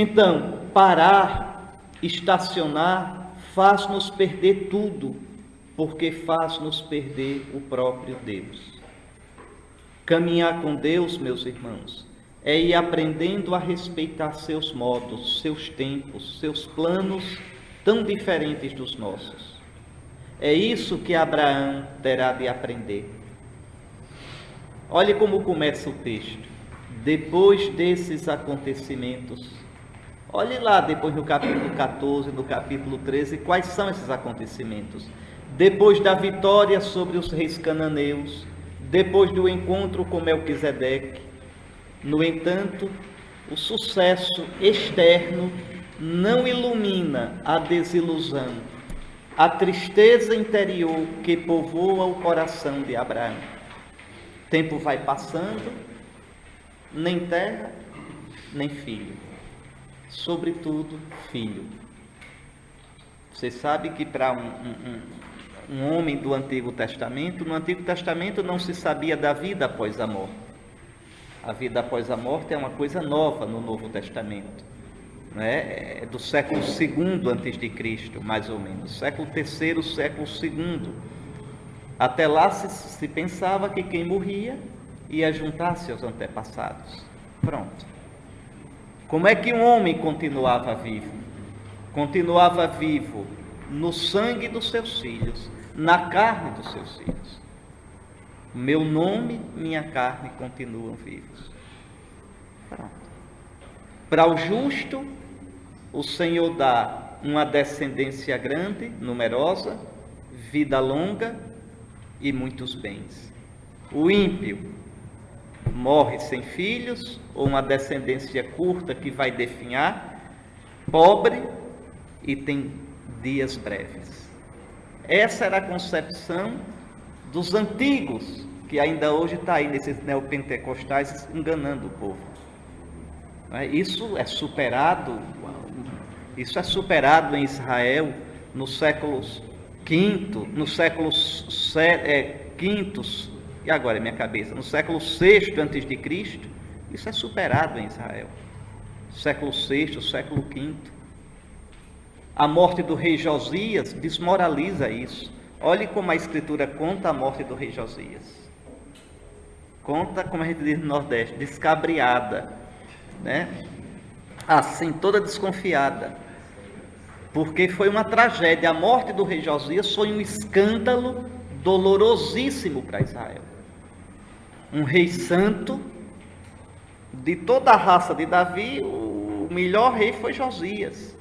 Então, parar, estacionar, faz-nos perder tudo, porque faz-nos perder o próprio Deus. Caminhar com Deus, meus irmãos, é ir aprendendo a respeitar seus modos, seus tempos, seus planos tão diferentes dos nossos. É isso que Abraão terá de aprender. Olhe como começa o texto. Depois desses acontecimentos, olhe lá depois no capítulo 14, no capítulo 13, quais são esses acontecimentos. Depois da vitória sobre os reis cananeus, depois do encontro com Melquisedeque. No entanto, o sucesso externo não ilumina a desilusão, a tristeza interior que povoa o coração de Abraão. Tempo vai passando, nem terra, nem filho. Sobretudo, filho. Você sabe que para um, um, um homem do Antigo Testamento, no Antigo Testamento não se sabia da vida após a morte. A vida após a morte é uma coisa nova no Novo Testamento. Né? É do século II antes de Cristo, mais ou menos. Século III, século II. Até lá se, se pensava que quem morria ia juntar-se aos antepassados. Pronto. Como é que um homem continuava vivo? Continuava vivo no sangue dos seus filhos, na carne dos seus filhos. Meu nome, minha carne continuam vivos. Pronto. Para o justo, o Senhor dá uma descendência grande, numerosa, vida longa e muitos bens. O ímpio morre sem filhos, ou uma descendência curta que vai definhar, pobre e tem dias breves. Essa era a concepção dos antigos, que ainda hoje está aí nesses neopentecostais enganando o povo. É? Isso é superado, isso é superado em Israel nos séculos V, nos séculos quintos, e agora minha cabeça, no século VI antes de Cristo, isso é superado em Israel. Século VI, século V. A morte do rei Josias desmoraliza isso. Olhe como a escritura conta a morte do rei Josias. Conta, como a gente diz no Nordeste, descabriada, né? Assim, toda desconfiada. Porque foi uma tragédia. A morte do rei Josias foi um escândalo dolorosíssimo para Israel. Um rei santo, de toda a raça de Davi, o melhor rei foi Josias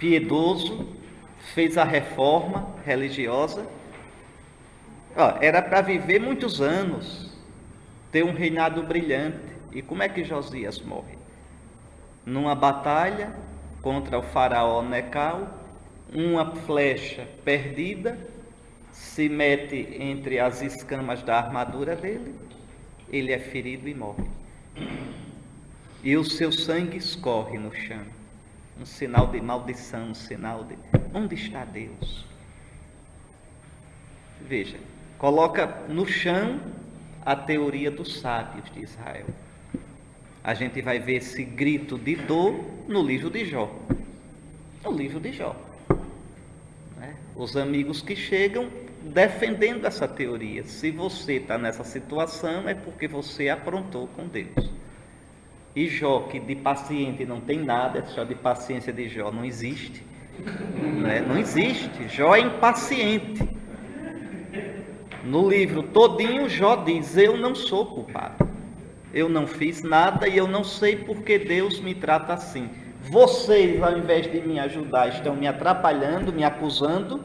piedoso, fez a reforma religiosa. Ó, era para viver muitos anos, ter um reinado brilhante. E como é que Josias morre? Numa batalha contra o faraó Necal, uma flecha perdida se mete entre as escamas da armadura dele, ele é ferido e morre. E o seu sangue escorre no chão um sinal de maldição, um sinal de. Onde está Deus? Veja, coloca no chão a teoria dos sábios de Israel. A gente vai ver esse grito de dor no livro de Jó. No livro de Jó. Né? Os amigos que chegam defendendo essa teoria. Se você está nessa situação, é porque você aprontou com Deus. E Jó, que de paciente não tem nada, só de paciência de Jó não existe. Não, é? não existe. Jó é impaciente. No livro todinho, Jó diz: Eu não sou culpado. Eu não fiz nada e eu não sei porque Deus me trata assim. Vocês, ao invés de me ajudar, estão me atrapalhando, me acusando,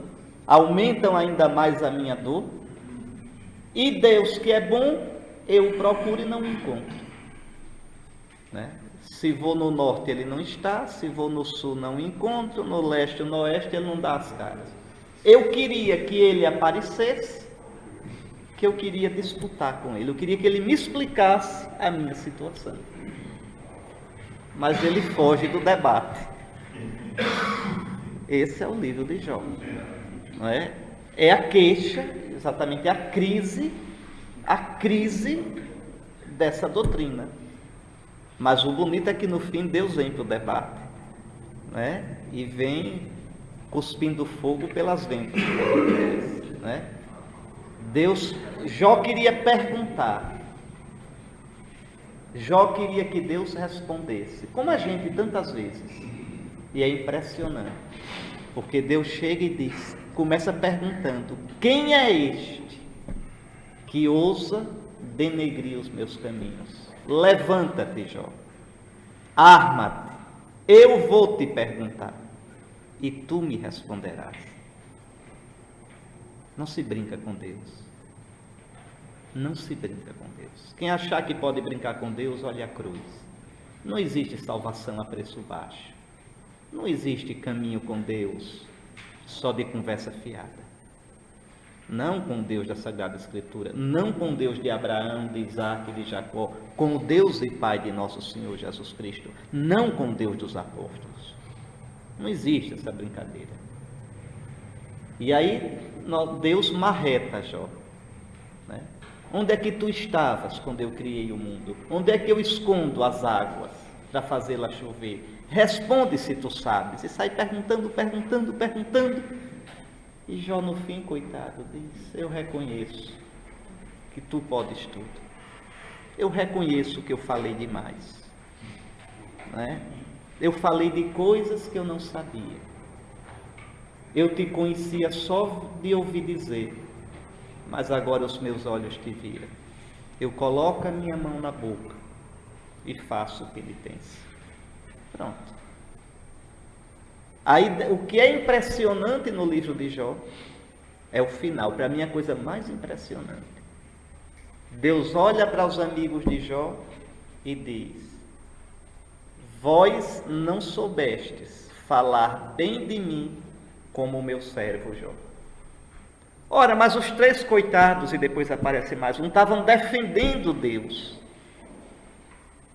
aumentam ainda mais a minha dor. E Deus, que é bom, eu procuro e não encontro. Né? Se vou no norte, ele não está, se vou no sul, não encontro, no leste no oeste, ele não dá as caras. Eu queria que ele aparecesse, que eu queria disputar com ele, eu queria que ele me explicasse a minha situação. Mas ele foge do debate. Esse é o livro de Jó. Não é? é a queixa, exatamente a crise, a crise dessa doutrina. Mas o bonito é que no fim Deus vem para o debate, né? E vem cuspindo fogo pelas ventas, né? Deus, Jó queria perguntar, Jó queria que Deus respondesse, como a gente tantas vezes, e é impressionante, porque Deus chega e diz, começa perguntando: quem é este que ousa denegrir os meus caminhos? Levanta-te, Jó. Arma-te. Eu vou te perguntar. E tu me responderás. Não se brinca com Deus. Não se brinca com Deus. Quem achar que pode brincar com Deus, olhe a cruz. Não existe salvação a preço baixo. Não existe caminho com Deus só de conversa fiada não com o Deus da Sagrada Escritura, não com o Deus de Abraão, de Isaac de Jacó, com o Deus e Pai de nosso Senhor Jesus Cristo, não com o Deus dos apóstolos. Não existe essa brincadeira. E aí Deus marreta Jó. Né? Onde é que tu estavas quando eu criei o mundo? Onde é que eu escondo as águas para fazê-las chover? Responde se tu sabes. E sai perguntando, perguntando, perguntando. E Jó, no fim, coitado, diz: Eu reconheço que tu podes tudo. Eu reconheço que eu falei demais. Né? Eu falei de coisas que eu não sabia. Eu te conhecia só de ouvir dizer, mas agora os meus olhos te viram. Eu coloco a minha mão na boca e faço penitência. Pronto. Aí, o que é impressionante no livro de Jó é o final. Para mim, a coisa mais impressionante. Deus olha para os amigos de Jó e diz: Vós não soubestes falar bem de mim como o meu servo Jó. Ora, mas os três coitados, e depois aparece mais um, estavam defendendo Deus.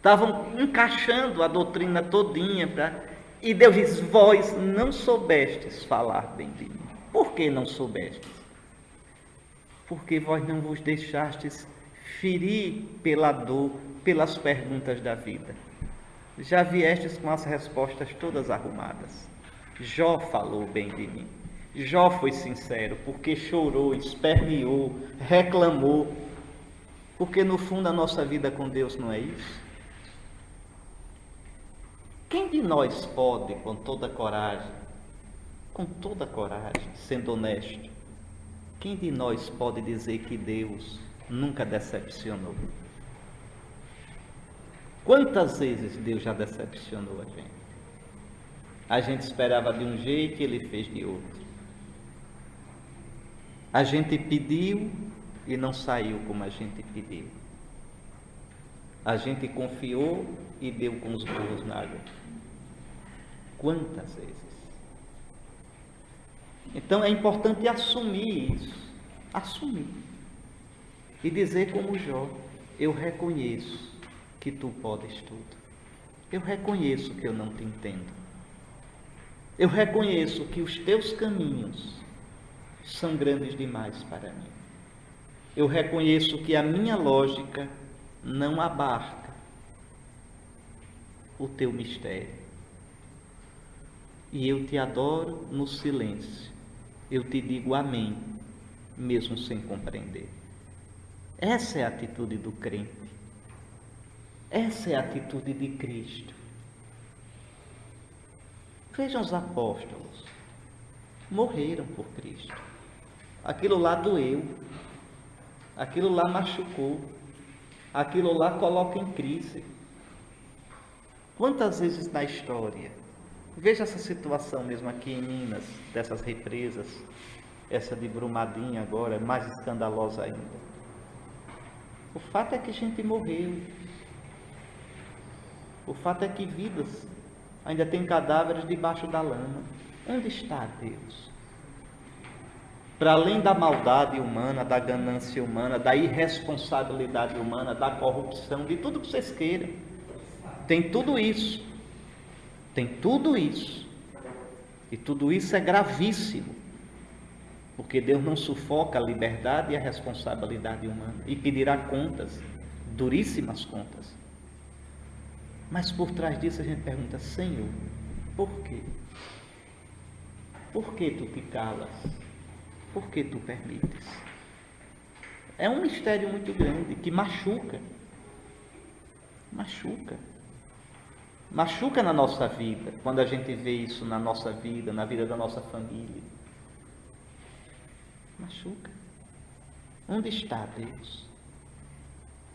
Estavam encaixando a doutrina todinha para e Deus diz: Vós não soubestes falar bem de mim. Por que não soubestes? Porque vós não vos deixastes ferir pela dor, pelas perguntas da vida. Já viestes com as respostas todas arrumadas. Jó falou bem de mim. Jó foi sincero, porque chorou, esperneou, reclamou. Porque no fundo a nossa vida com Deus não é isso. Quem de nós pode, com toda coragem, com toda coragem, sendo honesto, quem de nós pode dizer que Deus nunca decepcionou? Quantas vezes Deus já decepcionou a gente? A gente esperava de um jeito e ele fez de outro. A gente pediu e não saiu como a gente pediu. A gente confiou e deu com os burros na água. Quantas vezes? Então é importante assumir isso. Assumir. E dizer como Jó: Eu reconheço que tu podes tudo. Eu reconheço que eu não te entendo. Eu reconheço que os teus caminhos são grandes demais para mim. Eu reconheço que a minha lógica não abarca o teu mistério. E eu te adoro no silêncio. Eu te digo amém, mesmo sem compreender. Essa é a atitude do crente. Essa é a atitude de Cristo. Vejam os apóstolos. Morreram por Cristo. Aquilo lá doeu. Aquilo lá machucou aquilo lá coloca em crise. Quantas vezes na história, veja essa situação mesmo aqui em Minas, dessas represas, essa de Brumadinho agora, mais escandalosa ainda. O fato é que gente morreu. O fato é que vidas ainda tem cadáveres debaixo da lama. Onde está Deus? para além da maldade humana, da ganância humana, da irresponsabilidade humana, da corrupção, de tudo que vocês queiram. Tem tudo isso. Tem tudo isso. E tudo isso é gravíssimo. Porque Deus não sufoca a liberdade e a responsabilidade humana e pedirá contas, duríssimas contas. Mas por trás disso a gente pergunta, Senhor, por quê? Por que tu te calas? Por que tu permites? É um mistério muito grande que machuca. Machuca. Machuca na nossa vida, quando a gente vê isso na nossa vida, na vida da nossa família. Machuca. Onde está Deus?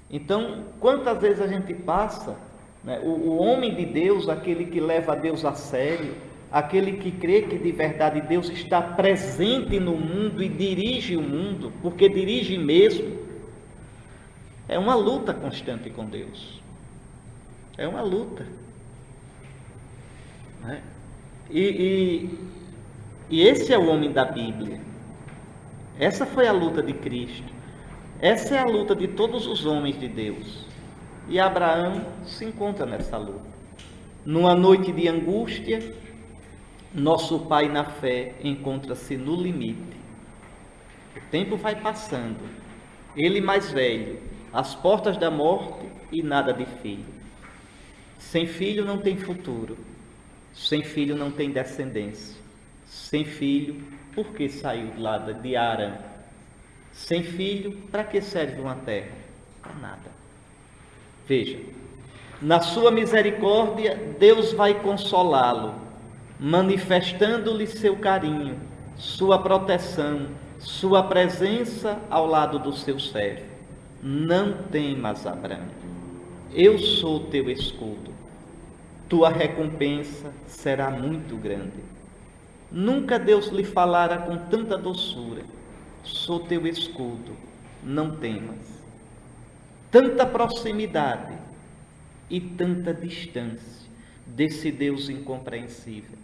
Então, quantas vezes a gente passa, né, o, o homem de Deus, aquele que leva Deus a sério, aquele que crê que de verdade Deus está presente no mundo e dirige o mundo, porque dirige mesmo, é uma luta constante com Deus. É uma luta. Né? E, e, e esse é o homem da Bíblia. Essa foi a luta de Cristo. Essa é a luta de todos os homens de Deus. E Abraão se encontra nessa luta. Numa noite de angústia, nosso pai na fé encontra-se no limite. O tempo vai passando. Ele mais velho, às portas da morte e nada de filho. Sem filho não tem futuro. Sem filho não tem descendência. Sem filho, por que saiu lá de Arã? Sem filho, para que serve uma terra? Para nada. Veja, na sua misericórdia, Deus vai consolá-lo, manifestando-lhe seu carinho, sua proteção, sua presença ao lado do seu servo. Não temas, Abraão, eu sou teu escudo tua recompensa será muito grande. Nunca Deus lhe falara com tanta doçura: sou teu escudo, não temas. Tanta proximidade e tanta distância desse Deus incompreensível.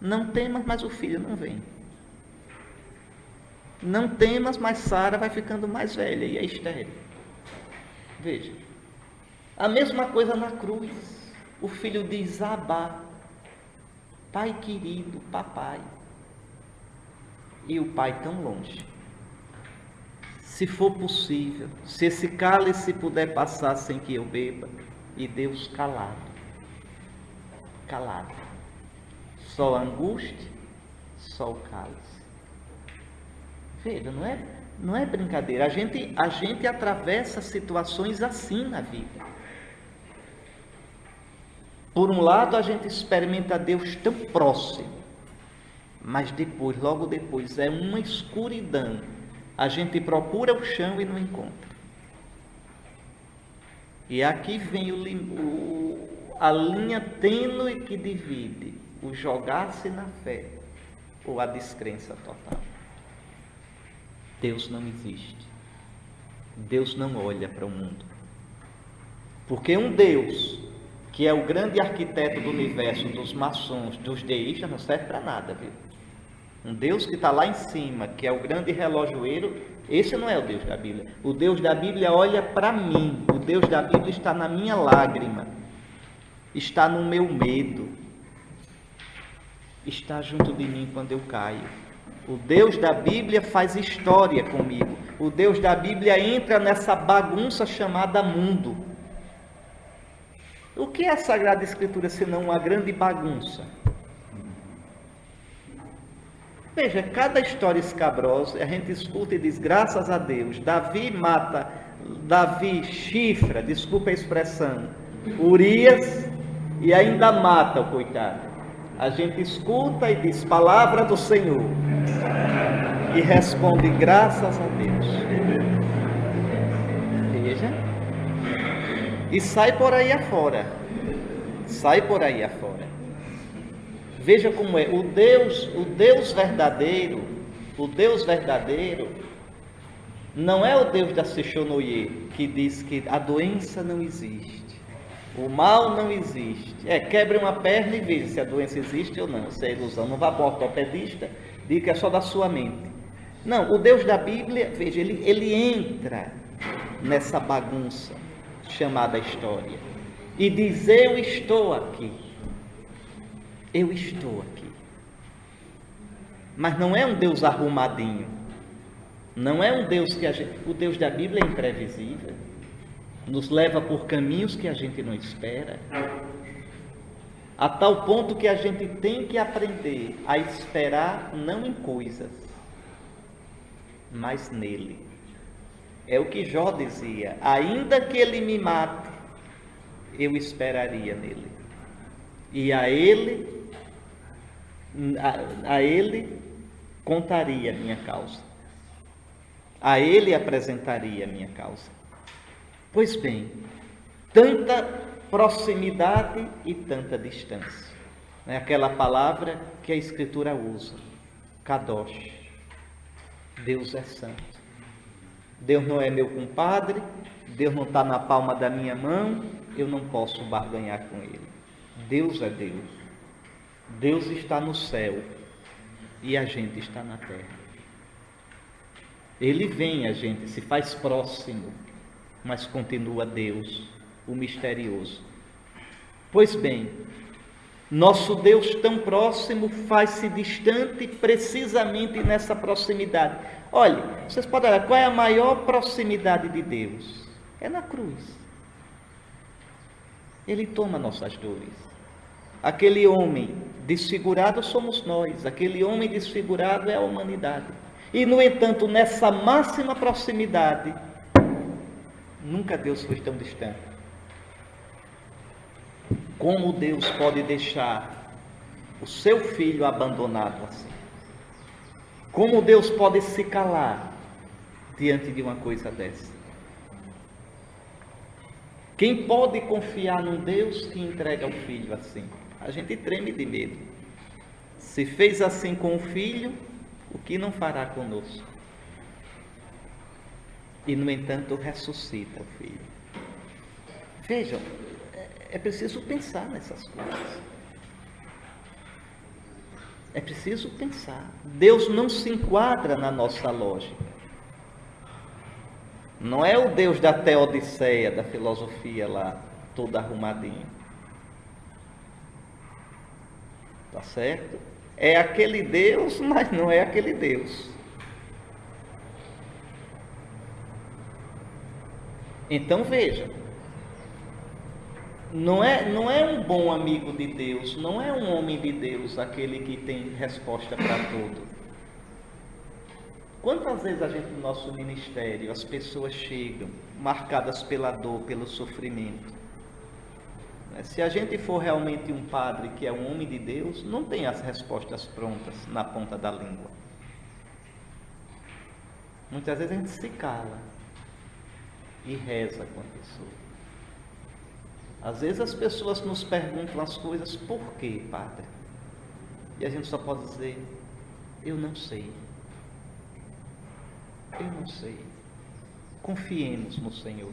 Não temas, mas o filho não vem. Não temas, mas Sara vai ficando mais velha e é estéril. Veja. A mesma coisa na cruz o filho diz Abá, pai querido, papai. E o pai tão longe. Se for possível, se esse cálice puder passar sem que eu beba, e Deus calado, calado. Só angústia, só o cálice. Veja, não é, não é brincadeira. A gente, a gente atravessa situações assim na vida. Por um lado, a gente experimenta Deus tão próximo, mas depois, logo depois, é uma escuridão. A gente procura o chão e não encontra. E aqui vem o, o, a linha tênue que divide o jogar-se na fé ou a descrença total. Deus não existe. Deus não olha para o mundo. Porque um Deus que é o grande arquiteto do universo, dos maçons, dos deístas, não serve para nada, viu? Um Deus que está lá em cima, que é o grande relojoeiro, esse não é o Deus da Bíblia. O Deus da Bíblia olha para mim. O Deus da Bíblia está na minha lágrima, está no meu medo, está junto de mim quando eu caio. O Deus da Bíblia faz história comigo. O Deus da Bíblia entra nessa bagunça chamada mundo. O que é a Sagrada Escritura senão uma grande bagunça? Veja, cada história escabrosa, a gente escuta e diz, graças a Deus, Davi mata, Davi chifra, desculpa a expressão, Urias e ainda mata o coitado. A gente escuta e diz, palavra do Senhor, e responde, graças a Deus. E sai por aí afora. Sai por aí afora. Veja como é, o Deus, o Deus verdadeiro, o Deus verdadeiro não é o Deus da Sechonoye que diz que a doença não existe. O mal não existe. É, quebre uma perna e veja se a doença existe ou não. Se é ilusão. Não vá para o ortopedista, diga que é só da sua mente. Não, o Deus da Bíblia, veja, ele, ele entra nessa bagunça chamada história e diz: Eu estou aqui. Eu estou aqui. Mas não é um Deus arrumadinho. Não é um Deus que a gente. O Deus da Bíblia é imprevisível. nos leva por caminhos que a gente não espera, a tal ponto que a gente tem que aprender a esperar não em coisas, mas nele. É o que Jó dizia: ainda que ele me mate, eu esperaria nele. E a ele, a, a ele contaria minha causa. A ele apresentaria minha causa. Pois bem, tanta proximidade e tanta distância. É aquela palavra que a Escritura usa, Kadosh. Deus é santo. Deus não é meu compadre, Deus não está na palma da minha mão, eu não posso barganhar com Ele. Deus é Deus. Deus está no céu e a gente está na terra. Ele vem a gente, se faz próximo mas continua Deus, o misterioso. Pois bem, nosso Deus tão próximo faz-se distante precisamente nessa proximidade. Olhe, vocês podem olhar, qual é a maior proximidade de Deus? É na cruz. Ele toma nossas dores. Aquele homem desfigurado somos nós, aquele homem desfigurado é a humanidade. E, no entanto, nessa máxima proximidade, Nunca Deus foi tão distante. Como Deus pode deixar o seu filho abandonado assim? Como Deus pode se calar diante de uma coisa dessa? Quem pode confiar num Deus que entrega o filho assim? A gente treme de medo. Se fez assim com o filho, o que não fará conosco? e, no entanto, ressuscita o filho. Vejam, é, preciso pensar nessas coisas. É preciso pensar. Deus não se enquadra na nossa lógica. Não é o Deus da teodiceia, da filosofia lá, todo arrumadinho. Tá certo? É aquele Deus, mas não é aquele Deus. Então veja, não é, não é um bom amigo de Deus, não é um homem de Deus aquele que tem resposta para tudo. Quantas vezes a gente no nosso ministério, as pessoas chegam marcadas pela dor, pelo sofrimento. Né? Se a gente for realmente um padre que é um homem de Deus, não tem as respostas prontas na ponta da língua. Muitas vezes a gente se cala e reza com a pessoa. Às vezes as pessoas nos perguntam as coisas, por quê, Padre? E a gente só pode dizer, eu não sei. Eu não sei. Confiemos no Senhor.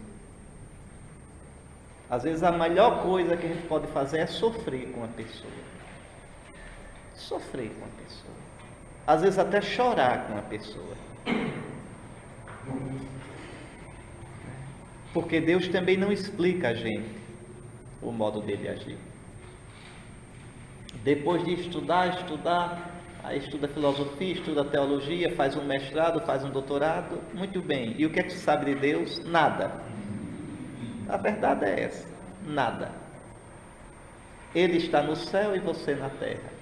Às vezes a melhor coisa que a gente pode fazer é sofrer com a pessoa. Sofrer com a pessoa. Às vezes até chorar com a pessoa. Porque Deus também não explica a gente o modo dele agir. Depois de estudar, estudar, aí estuda filosofia, estuda teologia, faz um mestrado, faz um doutorado, muito bem. E o que é que sabe de Deus? Nada. A verdade é essa: nada. Ele está no céu e você na terra.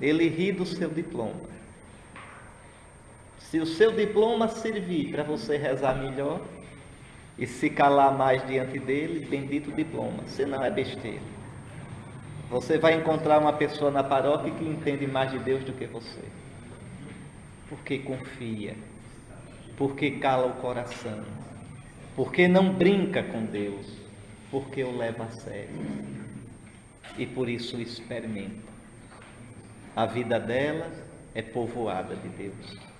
Ele ri do seu diploma. Se o seu diploma servir para você rezar melhor, e se calar mais diante dele, bendito diploma, senão é besteira. Você vai encontrar uma pessoa na paróquia que entende mais de Deus do que você. Porque confia, porque cala o coração, porque não brinca com Deus, porque o leva a sério. E por isso experimenta. A vida dela é povoada de Deus.